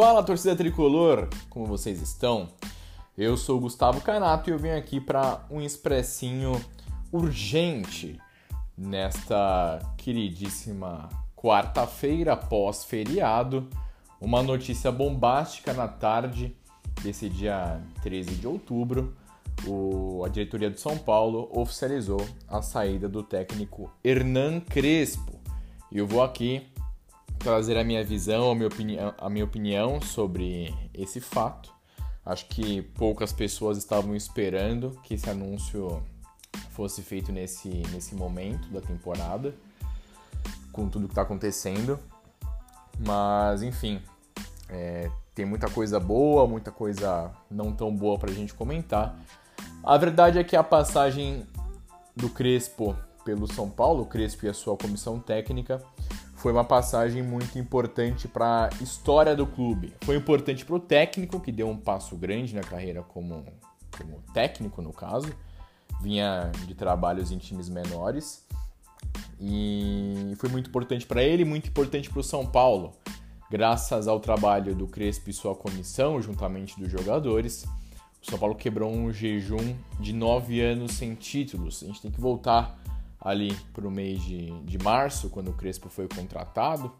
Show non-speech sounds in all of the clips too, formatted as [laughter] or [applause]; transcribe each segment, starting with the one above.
Fala torcida tricolor, como vocês estão? Eu sou o Gustavo Canato e eu venho aqui para um expressinho urgente nesta queridíssima quarta-feira pós-feriado. Uma notícia bombástica na tarde desse dia 13 de outubro. O, a diretoria do São Paulo oficializou a saída do técnico Hernan Crespo. E eu vou aqui trazer a minha visão, a minha, opinião, a minha opinião sobre esse fato. Acho que poucas pessoas estavam esperando que esse anúncio fosse feito nesse, nesse momento da temporada, com tudo que está acontecendo. Mas, enfim, é, tem muita coisa boa, muita coisa não tão boa para a gente comentar. A verdade é que a passagem do Crespo pelo São Paulo, o Crespo e a sua comissão técnica, foi uma passagem muito importante para a história do clube. Foi importante para o técnico, que deu um passo grande na carreira como, como técnico, no caso. Vinha de trabalhos em times menores. E foi muito importante para ele, muito importante para o São Paulo. Graças ao trabalho do Crespo e sua comissão, juntamente dos jogadores, o São Paulo quebrou um jejum de nove anos sem títulos. A gente tem que voltar ali para o mês de, de março, quando o Crespo foi contratado.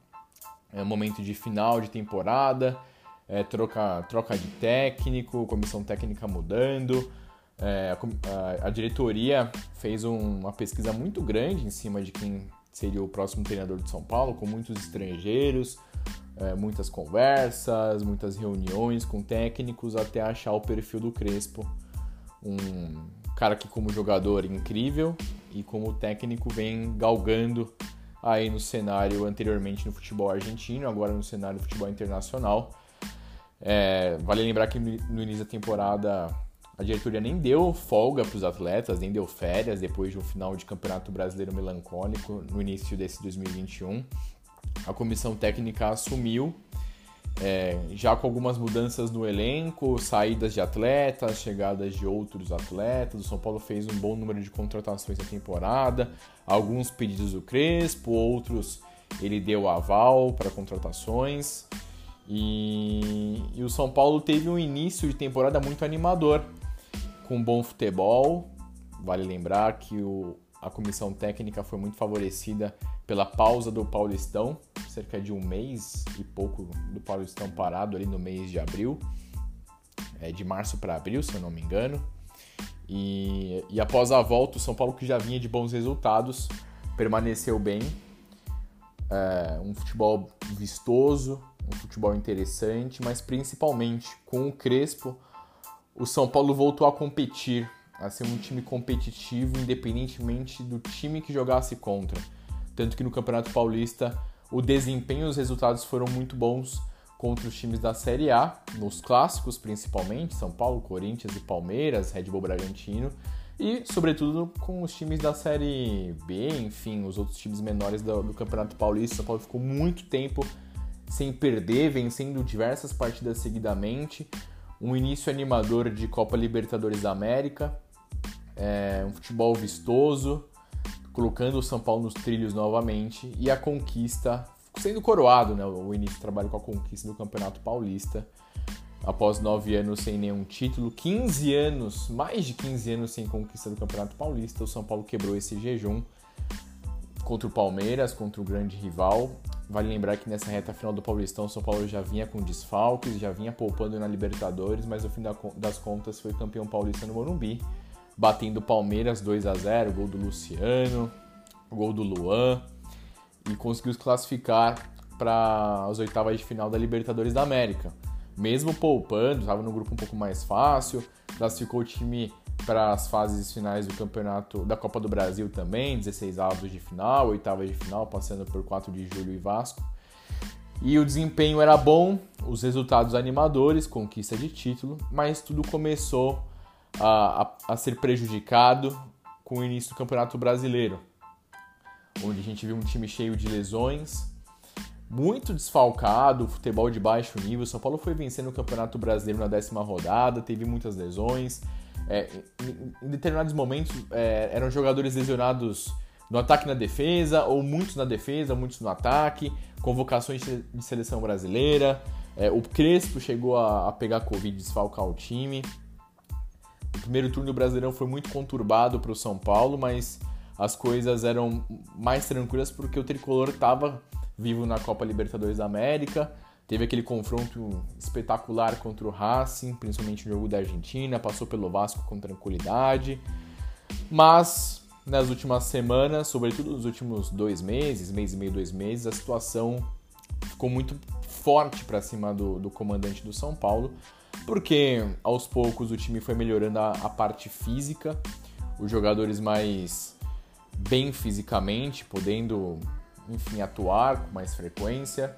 É um momento de final de temporada, é, troca, troca de técnico, comissão técnica mudando. É, a, a, diretoria fez um, uma pesquisa muito grande em cima de quem seria o próximo treinador de São Paulo, com muitos estrangeiros, é, muitas conversas, muitas reuniões com técnicos até achar o perfil do Crespo. Um cara que, como jogador, incrível, e como técnico vem galgando aí no cenário anteriormente no futebol argentino, agora no cenário do futebol internacional. É, vale lembrar que no início da temporada a diretoria nem deu folga para os atletas, nem deu férias depois de um final de campeonato brasileiro melancólico no início desse 2021. A comissão técnica assumiu é, já com algumas mudanças no elenco, saídas de atletas, chegadas de outros atletas. O São Paulo fez um bom número de contratações na temporada, alguns pedidos do Crespo, outros ele deu aval para contratações. E, e, o São Paulo teve um início de temporada muito animador, com bom futebol. Vale lembrar que o, a comissão técnica foi muito favorecida pela pausa do Paulistão, cerca de um mês e pouco do Paulistão parado ali no mês de abril, é, de março para abril, se eu não me engano. E, e após a volta, o São Paulo, que já vinha de bons resultados, permaneceu bem. É, um futebol vistoso, um futebol interessante, mas principalmente com o Crespo, o São Paulo voltou a competir, a ser um time competitivo, independentemente do time que jogasse contra tanto que no Campeonato Paulista o desempenho e os resultados foram muito bons contra os times da Série A, nos clássicos principalmente, São Paulo, Corinthians e Palmeiras, Red Bull Bragantino, e sobretudo com os times da Série B, enfim, os outros times menores do, do Campeonato Paulista. São Paulo ficou muito tempo sem perder, vencendo diversas partidas seguidamente, um início animador de Copa Libertadores da América, é, um futebol vistoso, colocando o São Paulo nos trilhos novamente e a conquista, sendo coroado, né, o início do trabalho com a conquista do Campeonato Paulista, após nove anos sem nenhum título, 15 anos, mais de 15 anos sem conquista do Campeonato Paulista, o São Paulo quebrou esse jejum contra o Palmeiras, contra o grande rival. Vale lembrar que nessa reta final do Paulistão, o São Paulo já vinha com desfalques, já vinha poupando na Libertadores, mas no fim das contas foi campeão paulista no Morumbi batendo o Palmeiras 2 a 0 gol do Luciano, gol do Luan, e conseguiu se classificar para as oitavas de final da Libertadores da América. mesmo poupando, estava no grupo um pouco mais fácil, classificou o time para as fases finais do campeonato da Copa do Brasil também, 16 avos de final, oitavas de final, passando por 4 de julho e Vasco. E o desempenho era bom, os resultados animadores, conquista de título, mas tudo começou a, a, a ser prejudicado com o início do Campeonato Brasileiro, onde a gente viu um time cheio de lesões, muito desfalcado, futebol de baixo nível. São Paulo foi vencendo o Campeonato Brasileiro na décima rodada, teve muitas lesões. É, em, determinados momentos é, eram jogadores lesionados no ataque e na defesa, ou muitos na defesa, muitos no ataque, convocações de seleção brasileira. É, o Crespo chegou a, a pegar Covid e desfalcar o time. O primeiro turno do Brasileirão foi muito conturbado para o São Paulo, mas as coisas eram mais tranquilas porque o tricolor estava vivo na Copa Libertadores da América. Teve aquele confronto espetacular contra o Racing, principalmente no jogo da Argentina, passou pelo Vasco com tranquilidade. Mas nas últimas semanas, sobretudo nos últimos dois meses, mês e meio, dois meses, a situação ficou muito forte para cima do, do comandante do São Paulo, porque aos poucos o time foi melhorando a, a parte física, os jogadores mais bem fisicamente, podendo enfim, atuar com mais frequência.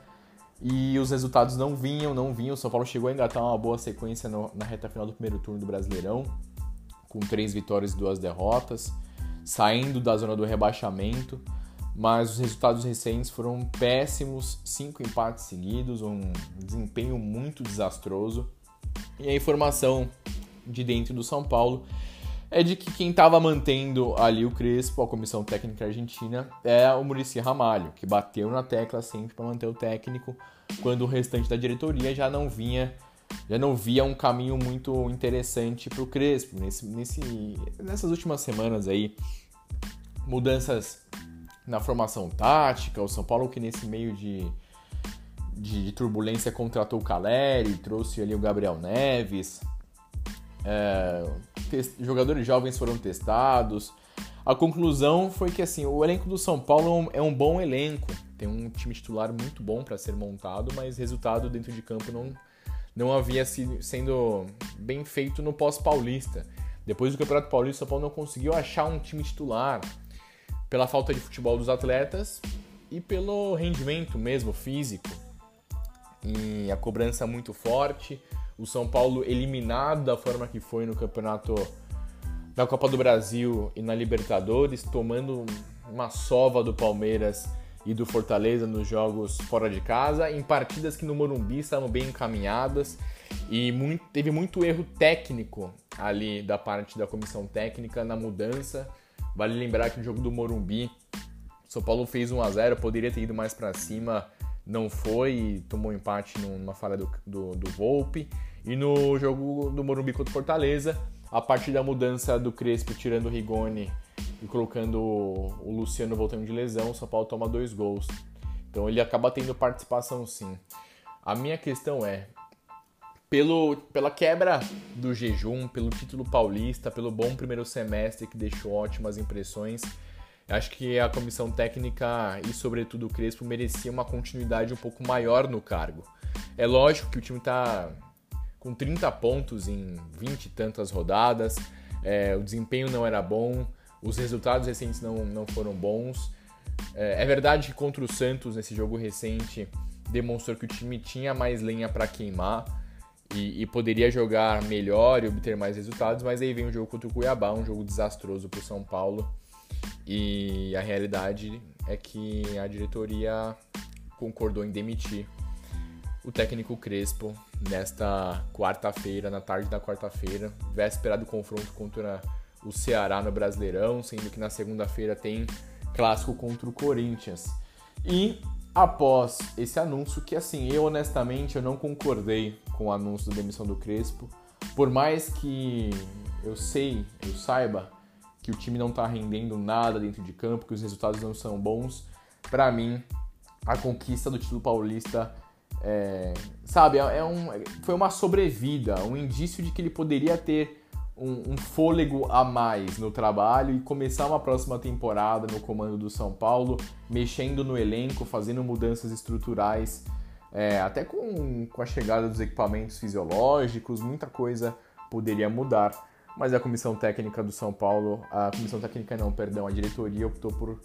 E os resultados não vinham, não vinham. O São Paulo chegou a engatar uma boa sequência no, na reta final do primeiro turno do Brasileirão, com três vitórias e duas derrotas, saindo da zona do rebaixamento. Mas os resultados recentes foram péssimos, cinco empates seguidos, um desempenho muito desastroso. E a informação de dentro do São Paulo é de que quem estava mantendo ali o Crespo, a comissão técnica argentina, é o Murici Ramalho, que bateu na tecla sempre para manter o técnico, quando o restante da diretoria já não vinha, já não via um caminho muito interessante para o Crespo. Nesse, nesse, nessas últimas semanas aí, mudanças na formação tática, o São Paulo que nesse meio de, de, de turbulência contratou o Caleri, trouxe ali o Gabriel Neves, é, jogadores jovens foram testados. A conclusão foi que assim, o elenco do São Paulo é um bom elenco, tem um time titular muito bom para ser montado, mas resultado dentro de campo não, não havia sido, sendo bem feito no pós-paulista. Depois do Campeonato Paulista, o São Paulo não conseguiu achar um time titular pela falta de futebol dos atletas e pelo rendimento mesmo físico. E a cobrança muito forte. O São Paulo eliminado da forma que foi no campeonato da Copa do Brasil e na Libertadores, tomando uma sova do Palmeiras e do Fortaleza nos jogos fora de casa, em partidas que no Morumbi estavam bem encaminhadas. E muito, teve muito erro técnico ali da parte da comissão técnica na mudança. Vale lembrar que no jogo do Morumbi, São Paulo fez 1 a 0, poderia ter ido mais para cima, não foi e tomou empate numa falha do, do, do Volpe. E no jogo do Morumbi contra o Fortaleza, a partir da mudança do Crespo tirando o Rigoni e colocando o Luciano voltando de lesão, o São Paulo toma dois gols. Então ele acaba tendo participação sim. A minha questão é, pelo, pela quebra do jejum, pelo título paulista, pelo bom primeiro semestre que deixou ótimas impressões, acho que a comissão técnica e, sobretudo, o Crespo merecia uma continuidade um pouco maior no cargo. É lógico que o time está com 30 pontos em 20 e tantas rodadas, é, o desempenho não era bom, os resultados recentes não, não foram bons. É, é verdade que contra o Santos, nesse jogo recente, demonstrou que o time tinha mais lenha para queimar e, e, poderia jogar melhor e obter mais resultados, mas aí vem o jogo contra o Cuiabá, um jogo desastroso para o São Paulo. E a realidade é que a diretoria concordou em demitir o técnico Crespo nesta quarta-feira, na tarde da quarta-feira, véspera do confronto contra o Ceará no Brasileirão, sendo que na segunda-feira tem clássico contra o Corinthians. E após esse anúncio, que assim, eu honestamente eu não concordei com o anúncio da demissão do Crespo, por mais que eu sei, eu saiba que o time não está rendendo nada dentro de campo, que os resultados não são bons, para mim a conquista do título paulista é, sabe, é, é um, foi uma sobrevida, um indício de que ele poderia ter um, um, fôlego a mais no trabalho e começar uma próxima temporada no comando do São Paulo, mexendo no elenco, fazendo mudanças estruturais é, até com, com a chegada dos equipamentos fisiológicos, muita coisa poderia mudar. Mas a comissão técnica do São Paulo, a comissão técnica não, perdão, a diretoria optou por,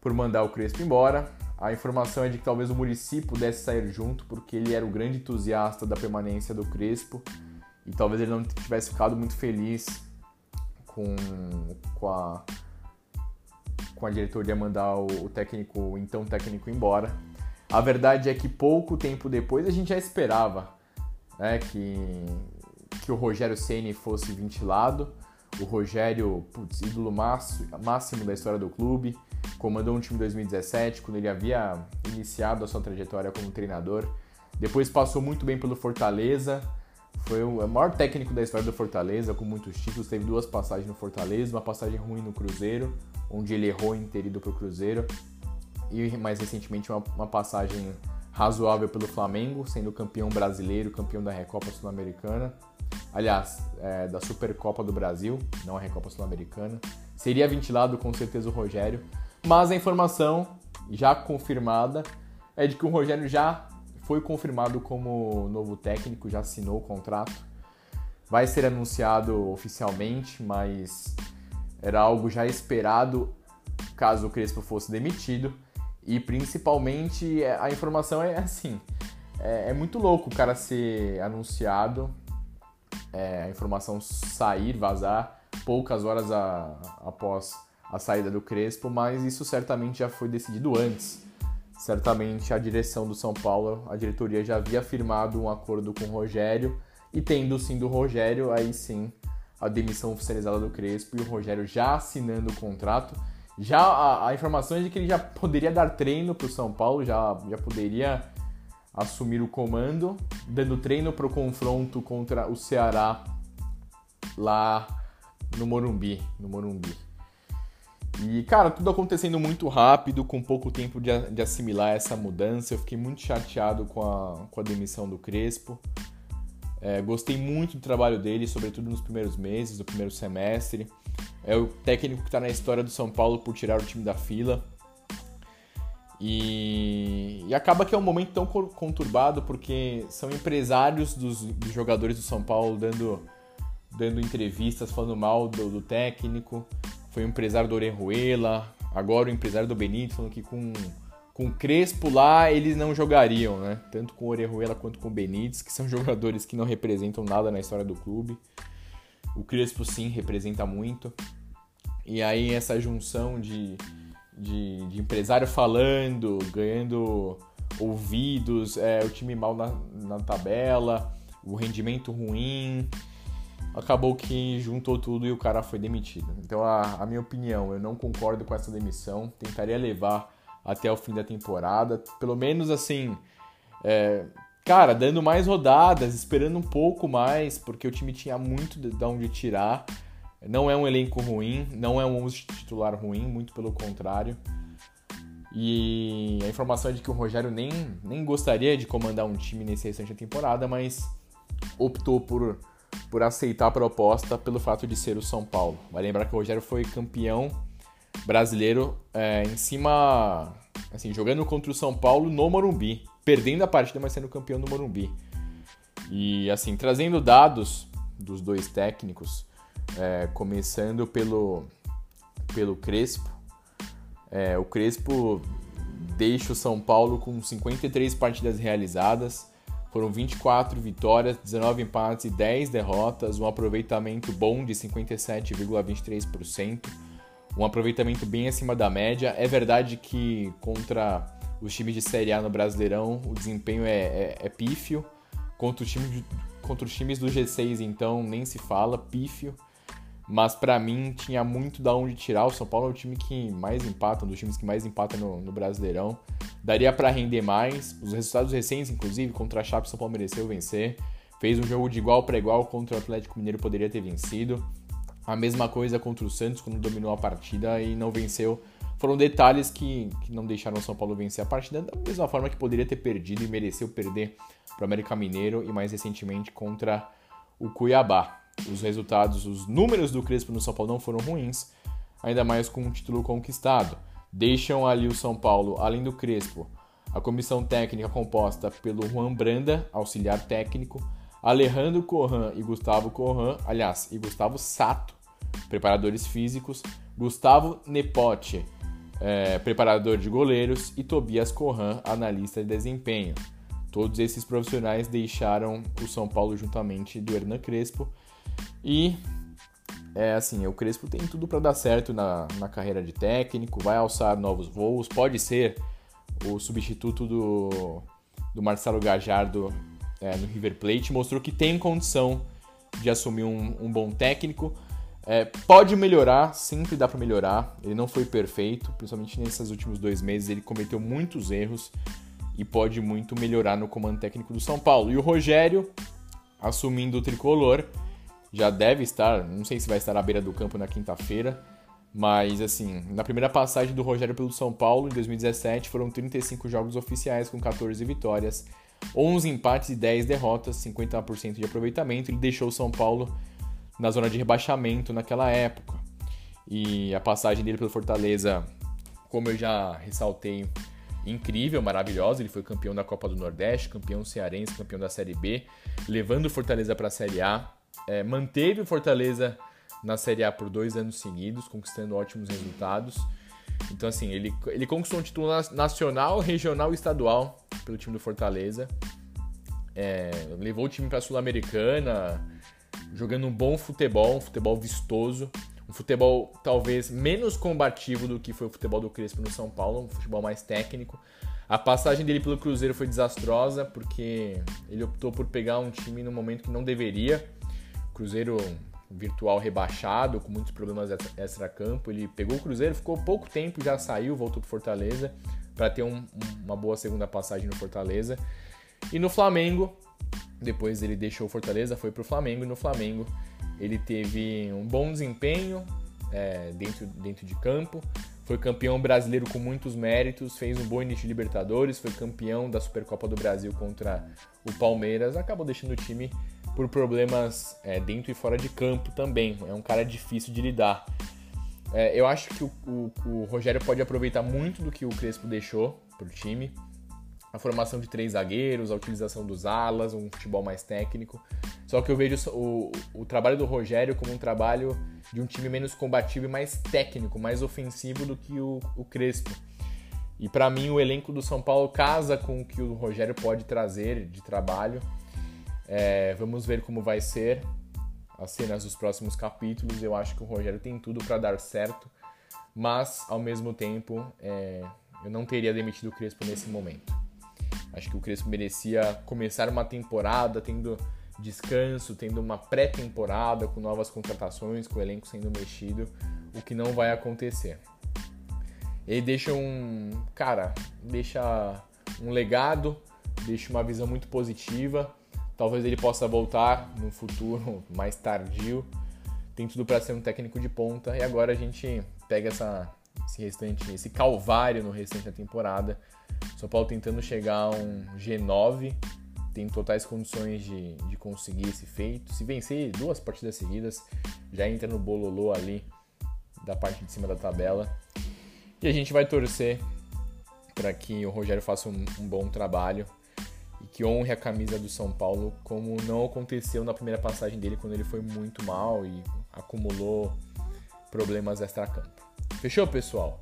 por mandar o Crespo embora. A informação é de que talvez o Murici pudesse sair junto, porque ele era o grande entusiasta da permanência do Crespo e talvez ele não tivesse ficado muito feliz com, com, a, com a diretoria mandar o, o técnico, o então técnico, embora. A verdade é que pouco tempo depois a gente já esperava né, que, que o Rogério Ceni fosse ventilado. O Rogério, putz, ídolo máximo da história do clube, comandou um time em 2017, quando ele havia iniciado a sua trajetória como treinador. Depois passou muito bem pelo Fortaleza, foi o maior técnico da história do Fortaleza, com muitos títulos. Teve duas passagens no Fortaleza, uma passagem ruim no Cruzeiro, onde ele errou em ter ido para o Cruzeiro, e mais recentemente uma, uma passagem razoável pelo Flamengo, sendo campeão brasileiro, campeão da Recopa Sul-Americana. Aliás, é, da Supercopa do Brasil, não a Recopa Sul-Americana. Seria ventilado com certeza o Rogério, mas a informação já confirmada é de que o Rogério já foi confirmado como novo técnico, já assinou o contrato. Vai ser anunciado oficialmente, mas era algo já esperado caso o Crespo fosse demitido. E principalmente a informação é assim: é, é muito louco o cara ser anunciado, é, a informação sair, vazar, poucas horas a, após a saída do Crespo, mas isso certamente já foi decidido antes certamente a direção do São Paulo, a diretoria já havia firmado um acordo com o Rogério e tendo sim do Rogério, aí sim a demissão oficializada do Crespo e o Rogério já assinando o contrato. Já a, a informação é de que ele já poderia dar treino para o São Paulo, já, já poderia assumir o comando, dando treino para o confronto contra o Ceará lá no Morumbi, no Morumbi. E, cara, tudo acontecendo muito rápido, com pouco tempo de, de assimilar essa mudança. Eu fiquei muito chateado com a, com a demissão do Crespo. É, gostei muito do trabalho dele, sobretudo nos primeiros meses, do primeiro semestre. É o técnico que está na história do São Paulo por tirar o time da fila. E, e, acaba que é um momento tão conturbado porque são empresários dos, dos jogadores do São Paulo dando, dando entrevistas falando mal do, do técnico foi o empresário do Orejuela, agora o empresário do Benítez, falando que com, com Crespo lá eles não jogariam, né? Tanto com o Orejuela quanto com o Benítez, que são [laughs] jogadores que não representam nada na história do clube. O Crespo sim representa muito. E aí essa junção de, de, de empresário falando, ganhando ouvidos, é, o time mal na, na tabela, o rendimento ruim, acabou que juntou tudo e o cara foi demitido. Então, a, a minha opinião, eu não concordo com essa demissão. Tentaria levar até o fim da temporada, pelo menos assim, é, cara, dando mais rodadas, esperando um pouco mais, porque o time tinha muito de, de onde tirar. Não é um elenco ruim, não é um 11 titular ruim, muito pelo contrário. E a informação é de que o Rogério nem, nem gostaria de comandar um time nesse restante da temporada, mas optou por por aceitar a proposta pelo fato de ser o São Paulo. Vai lembrar que o Rogério foi campeão brasileiro é, em cima, assim, jogando contra o São Paulo no Morumbi, perdendo a partida, mas sendo campeão no Morumbi. E assim, trazendo dados dos dois técnicos, é, começando pelo, pelo Crespo. É, o Crespo deixa o São Paulo com 53 partidas realizadas, foram 24 vitórias, 19 empates e 10 derrotas, um aproveitamento bom de 57,23%, um aproveitamento bem acima da média. É verdade que contra os times de Série A no Brasileirão o desempenho é, é, é pífio, contra os, times, contra os times do G6 então nem se fala, pífio. Mas para mim tinha muito da onde tirar. O São Paulo é o time que mais empata, um dos times que mais empata no, no Brasileirão. Daria para render mais. Os resultados recentes, inclusive, contra a Chape, São Paulo mereceu vencer. Fez um jogo de igual para igual contra o Atlético Mineiro, poderia ter vencido. A mesma coisa contra o Santos, quando dominou a partida e não venceu. Foram detalhes que, que não deixaram o São Paulo vencer a partida, da mesma forma que poderia ter perdido e mereceu perder para o América Mineiro e mais recentemente contra o Cuiabá os resultados, os números do Crespo no São Paulo não foram ruins, ainda mais com um título conquistado. Deixam ali o São Paulo, além do Crespo, A comissão técnica composta pelo Juan Branda, auxiliar técnico, Alejandro Corran e Gustavo Corran, aliás, e Gustavo Sato, preparadores físicos, Gustavo Nepote, é, preparador de goleiros, e Tobias Corran, analista de desempenho. Todos esses profissionais deixaram o São Paulo juntamente do Hernan Crespo. E é assim, o Crespo tem tudo para dar certo na, na carreira de técnico, vai alçar novos voos, pode ser o substituto do, do Marcelo Gajardo é, no River Plate, mostrou que tem condição de assumir um, um bom técnico. É, pode melhorar, sempre dá para melhorar. Ele não foi perfeito, principalmente nesses últimos dois meses. Ele cometeu muitos erros e pode muito melhorar no comando técnico do São Paulo. E o Rogério, assumindo o tricolor, já deve estar, não sei se vai estar à beira do campo na quinta-feira, mas assim, na primeira passagem do Rogério pelo São Paulo, em 2017, foram 35 jogos oficiais com 14 vitórias, 11 empates e 10 derrotas, 50% de aproveitamento. Ele deixou o São Paulo na zona de rebaixamento naquela época. E a passagem dele pelo Fortaleza, como eu já ressaltei, incrível, maravilhosa. Ele foi campeão da Copa do Nordeste, campeão cearense, campeão da Série B, levando o Fortaleza para a Série A. É, manteve o Fortaleza na Série A por dois anos seguidos, conquistando ótimos resultados. Então, assim, ele, ele conquistou um título nacional, regional e estadual pelo time do Fortaleza. É, levou o time para a Sul-Americana, jogando um bom futebol, um futebol vistoso. Um futebol talvez menos combativo do que foi o futebol do Crespo no São Paulo, um futebol mais técnico. A passagem dele pelo Cruzeiro foi desastrosa, porque ele optou por pegar um time no momento que não deveria. Cruzeiro virtual rebaixado, com muitos problemas extra-campo. Ele pegou o Cruzeiro, ficou pouco tempo, já saiu, voltou para Fortaleza para ter um, uma boa segunda passagem no Fortaleza. E no Flamengo, depois ele deixou o Fortaleza, foi para o Flamengo. E no Flamengo ele teve um bom desempenho é, dentro, dentro de campo. Foi campeão brasileiro com muitos méritos, fez um bom início de Libertadores, foi campeão da Supercopa do Brasil contra o Palmeiras. Acabou deixando o time por problemas é, dentro e fora de campo também. É um cara difícil de lidar. É, eu acho que o, o, o, Rogério pode aproveitar muito do que o Crespo deixou para o time. A formação de três zagueiros, a utilização dos alas, um futebol mais técnico. Só que eu vejo o, o trabalho do Rogério como um trabalho de um time menos combativo e mais técnico, mais ofensivo do que o, o Crespo. E para mim o elenco do São Paulo casa com o que o Rogério pode trazer de trabalho. É, vamos ver como vai ser as cenas dos próximos capítulos. Eu acho que o Rogério tem tudo para dar certo, mas ao mesmo tempo é, eu não teria demitido o Crespo nesse momento. Acho que o Crespo merecia começar uma temporada tendo descanso, tendo uma pré-temporada com novas contratações, com o elenco sendo mexido, o que não vai acontecer. Ele deixa um, cara, deixa um legado, deixa uma visão muito positiva Talvez ele possa voltar no futuro [laughs] mais tardio. Tem tudo para ser um técnico de ponta. E agora a gente pega essa, esse restante, esse calvário no restante da temporada. São Paulo tentando chegar a um G9, tem totais condições de, de conseguir esse feito. Se vencer duas partidas seguidas, já entra no bololô ali da parte de cima da tabela. E a gente vai torcer para que o Rogério faça um, um bom trabalho e que honre a camisa do São Paulo, como não aconteceu na primeira passagem dele, quando ele foi muito mal e acumulou problemas extra-campo. Fechou, pessoal?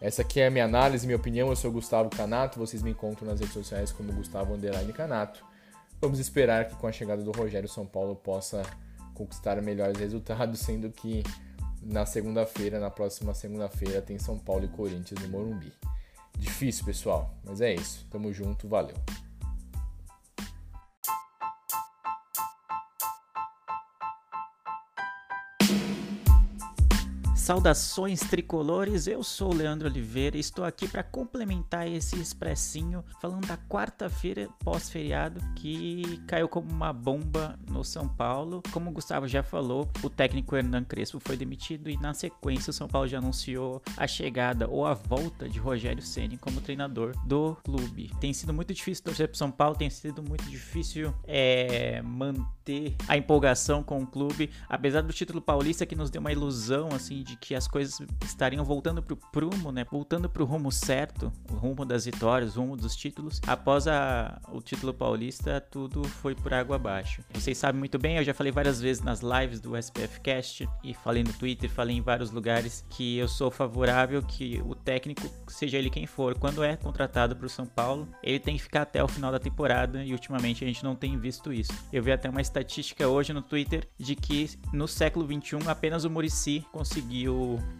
Essa aqui é a minha análise, minha opinião. Eu sou Gustavo Canato. Vocês me encontram nas redes sociais como Gustavo Underline Canato. Vamos esperar que com a chegada do Rogério, São Paulo possa conquistar melhores resultados, [laughs] sendo que na segunda-feira, na próxima segunda-feira, tem São Paulo e Corinthians no Morumbi. Difícil, pessoal, mas é isso. Tamo junto, valeu. Saudações tricolores, eu sou o Leandro Oliveira e estou aqui para complementar esse expressinho falando da quarta-feira pós-feriado que caiu como uma bomba no São Paulo. Como o Gustavo já falou, o técnico Hernan Crespo foi demitido e na sequência o São Paulo já anunciou a chegada ou a volta de Rogério Ceni como treinador do clube. Tem sido muito difícil torcer para São Paulo, tem sido muito difícil é, manter a empolgação com o clube, apesar do título paulista que nos deu uma ilusão assim de de que as coisas estariam voltando pro prumo, né? Voltando pro rumo certo, o rumo das vitórias, o rumo dos títulos. Após a, o título paulista, tudo foi por água abaixo. Vocês sabem muito bem, eu já falei várias vezes nas lives do SPF Cast e falei no Twitter, falei em vários lugares que eu sou favorável que o técnico, seja ele quem for, quando é contratado para o São Paulo, ele tem que ficar até o final da temporada e ultimamente a gente não tem visto isso. Eu vi até uma estatística hoje no Twitter de que no século 21 apenas o Murici conseguiu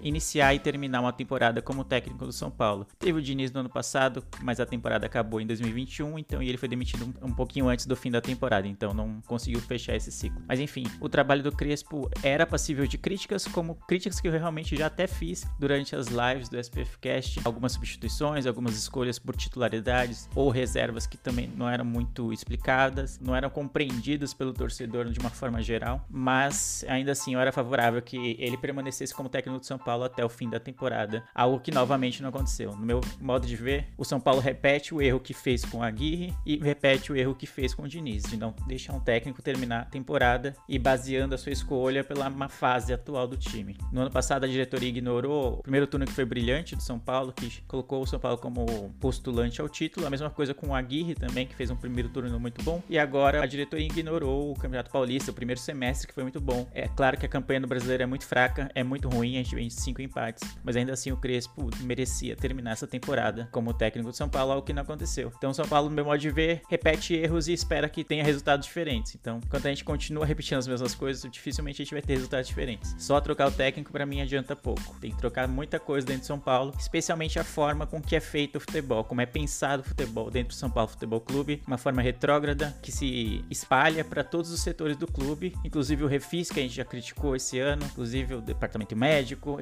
iniciar e terminar uma temporada como técnico do São Paulo. Teve o Diniz no ano passado, mas a temporada acabou em 2021, então ele foi demitido um, um pouquinho antes do fim da temporada, então não conseguiu fechar esse ciclo. Mas enfim, o trabalho do Crespo era passível de críticas, como críticas que eu realmente já até fiz durante as lives do SPF Cast, algumas substituições, algumas escolhas por titularidades ou reservas que também não eram muito explicadas, não eram compreendidas pelo torcedor de uma forma geral, mas ainda assim eu era favorável que ele permanecesse como técnico do São Paulo até o fim da temporada, algo que novamente não aconteceu. No meu modo de ver, o São Paulo repete o erro que fez com a Aguirre e repete o erro que fez com o Diniz, de não deixar um técnico terminar a temporada e baseando a sua escolha pela má fase atual do time. No ano passado a diretoria ignorou o primeiro turno que foi brilhante do São Paulo, que colocou o São Paulo como postulante ao título, a mesma coisa com o Aguirre também, que fez um primeiro turno muito bom, e agora a diretoria ignorou o Campeonato Paulista, o primeiro semestre que foi muito bom. É claro que a campanha do brasileiro é muito fraca, é muito ruim, a gente vem cinco empates, mas ainda assim o Crespo merecia terminar essa temporada como técnico do São Paulo, algo que não aconteceu. Então o São Paulo, no meu modo de ver, repete erros e espera que tenha resultados diferentes. Então, enquanto a gente continua repetindo as mesmas coisas, dificilmente a gente vai ter resultados diferentes. Só trocar o técnico para mim adianta pouco. Tem que trocar muita coisa dentro de São Paulo, especialmente a forma com que é feito o futebol, como é pensado o futebol dentro do São Paulo Futebol Clube, uma forma retrógrada que se espalha para todos os setores do clube, inclusive o refis que a gente já criticou esse ano, inclusive o departamento médico,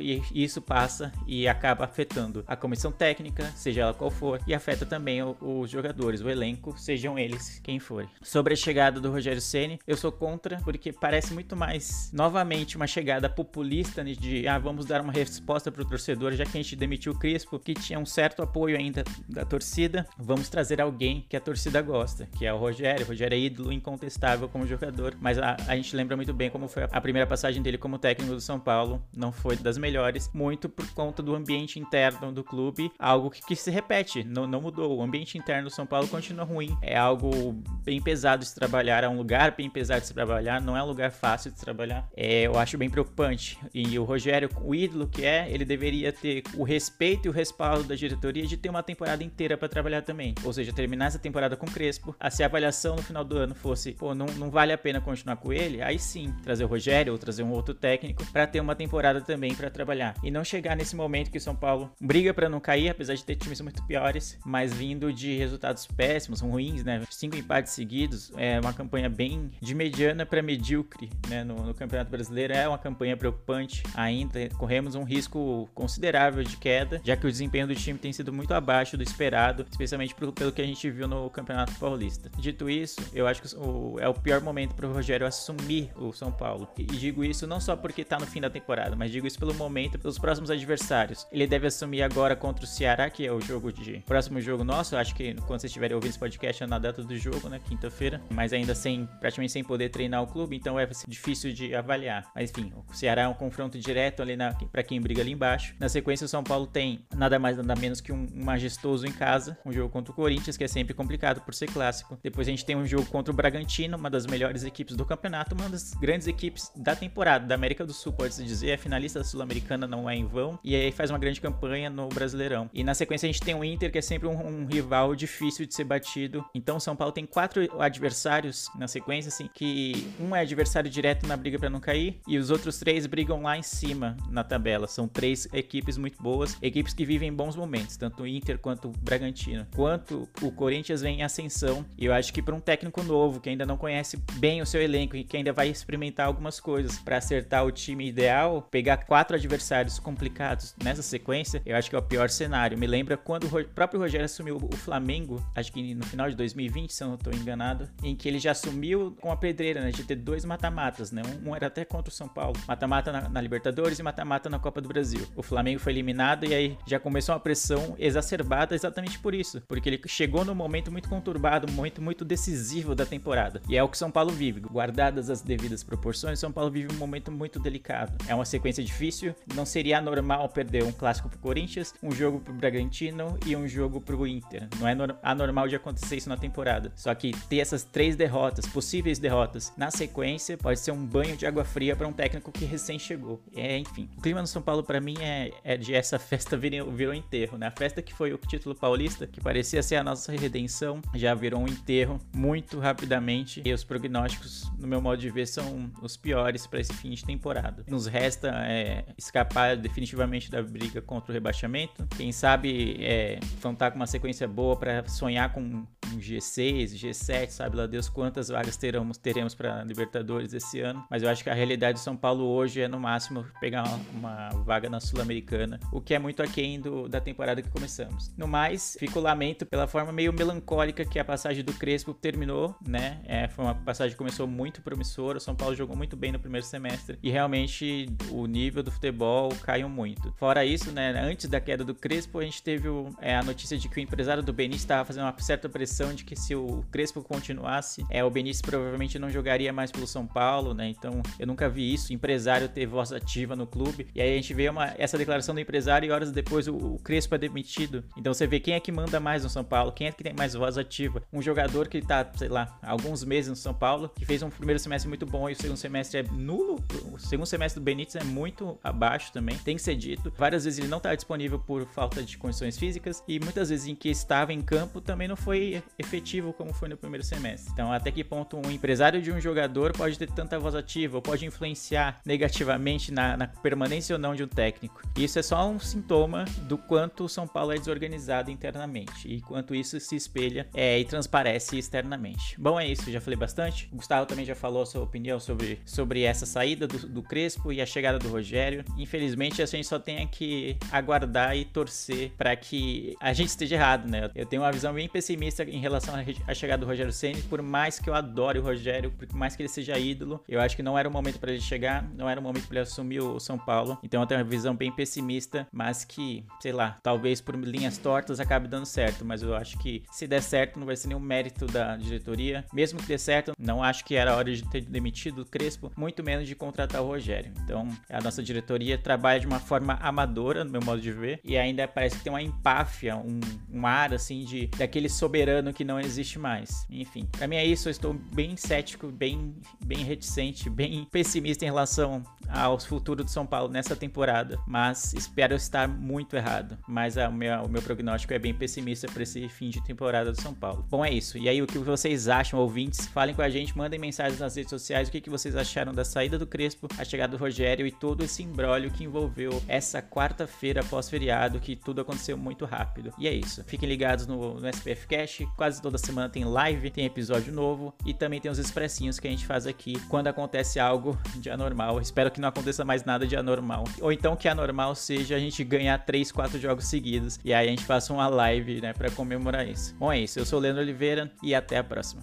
e isso passa e acaba afetando a comissão técnica, seja ela qual for, e afeta também os jogadores, o elenco, sejam eles quem forem. Sobre a chegada do Rogério Ceni, eu sou contra porque parece muito mais novamente uma chegada populista de ah, vamos dar uma resposta para o torcedor, já que a gente demitiu o Crispo, que tinha um certo apoio ainda da torcida, vamos trazer alguém que a torcida gosta, que é o Rogério. O Rogério é ídolo incontestável como jogador, mas a, a gente lembra muito bem como foi a primeira passagem dele como técnico do São Paulo, não foi das melhores, muito por conta do ambiente interno do clube, algo que, que se repete, não, não mudou. O ambiente interno do São Paulo continua ruim, é algo bem pesado de se trabalhar, é um lugar bem pesado de se trabalhar, não é um lugar fácil de trabalhar. É, eu acho bem preocupante. E o Rogério, o ídolo que é, ele deveria ter o respeito e o respaldo da diretoria de ter uma temporada inteira para trabalhar também. Ou seja, terminar essa temporada com o Crespo, a se a avaliação no final do ano fosse, pô, não, não vale a pena continuar com ele, aí sim, trazer o Rogério ou trazer um outro técnico para ter uma temporada também para trabalhar. E não chegar nesse momento que o São Paulo briga para não cair, apesar de ter times muito piores, mas vindo de resultados péssimos, ruins, né? Cinco empates seguidos, é uma campanha bem de mediana para medíocre, né? No, no Campeonato Brasileiro é uma campanha preocupante ainda. Corremos um risco considerável de queda, já que o desempenho do time tem sido muito abaixo do esperado, especialmente pelo, pelo que a gente viu no Campeonato Paulista. Dito isso, eu acho que o, é o pior momento para o Rogério assumir o São Paulo. E digo isso não só porque está no fim da temporada, mas digo isso pelo momento, pelos próximos adversários. Ele deve assumir agora contra o Ceará, que é o jogo de próximo jogo nosso. Acho que quando vocês estiverem ouvindo esse podcast é na data do jogo, né, quinta-feira, mas ainda sem praticamente sem poder treinar o clube, então é difícil de avaliar. Mas enfim, o Ceará é um confronto direto ali para quem briga ali embaixo. Na sequência, o São Paulo tem nada mais nada menos que um, majestoso em casa, um jogo contra o Corinthians, que é sempre complicado por ser clássico. Depois a gente tem um jogo contra o Bragantino, uma das melhores equipes do campeonato, uma das grandes equipes da temporada, da América do Sul, pode-se dizer. É finalista sul-americana, não é em vão, e aí faz uma grande campanha no Brasileirão. E na sequência a gente tem o Inter, que é sempre um, um rival difícil de ser batido. Então o São Paulo tem quatro adversários na sequência, assim, que um é adversário direto na briga para não cair, e os outros três brigam lá em cima na tabela. São três equipes muito boas, equipes que vivem bons momentos, tanto o Inter quanto o Bragantino. Quanto o Corinthians vem em ascensão, e eu acho que para um técnico novo, que ainda não conhece bem o seu elenco e que ainda vai experimentar algumas coisas para acertar o time ideal, pegar quatro adversários complicados nessa sequência, eu acho que é o pior cenário. Me lembra quando o próprio Rogério assumiu o Flamengo, acho que no final de 2020, se eu não estou enganado, em que ele já assumiu com a pedreira, né, de ter dois mata-matas, né? Um, era até contra o São Paulo, mata-mata na, na, Libertadores e mata-mata na Copa do Brasil. O Flamengo foi eliminado e aí já começou uma pressão exacerbada exatamente por isso, porque ele chegou num momento muito conturbado, muito muito decisivo da temporada. E é o que São Paulo vive. Guardadas as devidas proporções, São Paulo vive um momento muito delicado. É uma sequência sequência difícil. Não seria anormal perder um clássico pro Corinthians, um jogo pro Bragantino e um jogo pro Inter. Não é anormal de acontecer isso na temporada. Só que ter essas três derrotas, possíveis derrotas, na sequência, pode ser um banho de água fria para um técnico que recém chegou. É, enfim. O clima no São Paulo, para mim, é, é de essa [laughs] festa virou, virou enterro, né? A festa que foi o título paulista, que parecia ser a nossa redenção, já virou um enterro muito rapidamente. E os prognósticos, no meu modo de ver, são os piores para esse fim de temporada. Nos resta é, escapar definitivamente da briga contra o rebaixamento. Quem sabe é, contar com uma sequência boa para sonhar com um G6, G7, sabe lá Deus quantas vagas teremos, teremos para Libertadores esse ano. Mas eu acho que a realidade do São Paulo hoje é no máximo pegar uma, uma vaga na Sul-Americana, o que é muito aquém do, da temporada que começamos. No mais, fico lamento pela forma meio melancólica que a passagem do Crespo terminou, né? É, foi uma passagem que começou muito promissora. O São Paulo jogou muito bem no primeiro semestre e realmente o nível do futebol caiu muito. Fora isso, né? Antes da queda do Crespo, a gente teve o, é, a notícia de que o empresário do Benício estava fazendo uma certa pressão de que se o Crespo continuasse, é, o Benício provavelmente não jogaria mais pelo São Paulo, né? Então eu nunca vi isso. Empresário ter voz ativa no clube. E aí a gente vê uma, essa declaração do empresário e horas depois o, o Crespo é demitido. Então você vê quem é que manda mais no São Paulo, quem é que tem mais voz ativa. Um jogador que tá, sei lá, alguns meses no São Paulo, que fez um primeiro semestre muito bom e o segundo semestre é nulo. O segundo semestre do Benítez é muito abaixo também, tem que ser dito. Várias vezes ele não tá disponível por falta de condições físicas e muitas vezes em que estava em campo também não foi efetivo como foi no primeiro semestre. Então, até que ponto um empresário de um jogador pode ter tanta voz ativa, ou pode influenciar negativamente na, na permanência ou não de um técnico? Isso é só um sintoma do quanto o São Paulo é desorganizado internamente e quanto isso se espelha é, e transparece externamente. Bom, é isso, já falei bastante. O Gustavo também já falou a sua opinião sobre, sobre essa saída do, do Crespo e a chegada do Rogério. Infelizmente, a gente só tem que aguardar e torcer para que a gente esteja errado, né? Eu tenho uma visão bem pessimista em relação à chegada do Rogério Ceni, por mais que eu adore o Rogério, por mais que ele seja ídolo, eu acho que não era o momento para ele chegar, não era o momento para ele assumir o São Paulo. Então eu tenho uma visão bem pessimista, mas que, sei lá, talvez por linhas tortas acabe dando certo, mas eu acho que se der certo não vai ser nenhum mérito da diretoria. Mesmo que dê certo, não acho que era hora de ter demitido o Crespo, muito menos de contratar o Rogério. Então, a nossa diretoria trabalha de uma forma amadora, no meu modo de ver, e ainda parece que tem uma empáfia, um, um ar assim de daquele soberano que não existe mais. Enfim, para mim é isso, eu estou bem cético, bem bem reticente, bem pessimista em relação ao futuro do São Paulo nessa temporada, mas espero estar muito errado. Mas a, o, meu, prognóstico é bem pessimista para esse fim de temporada do São Paulo. Bom, é isso. E aí, o que vocês acham, ouvintes? Falem com a gente, mandem mensagens nas redes sociais o que, que vocês acharam da saída do Crespo, a chegada do Rogério e todo esse embrólio que envolveu essa quarta-feira pós-feriado, que tudo aconteceu muito rápido. E é isso. Fiquem ligados no, no SPF Cash. Quase toda semana tem live, tem episódio novo e também tem os expressinhos que a gente faz aqui quando acontece algo de anormal. Espero que não aconteça mais nada de anormal. Ou então que anormal seja a gente ganhar 3, 4 jogos seguidos e aí a gente faça uma live, né, para comemorar isso. Bom, é isso. Eu sou o Leandro Oliveira e até a próxima.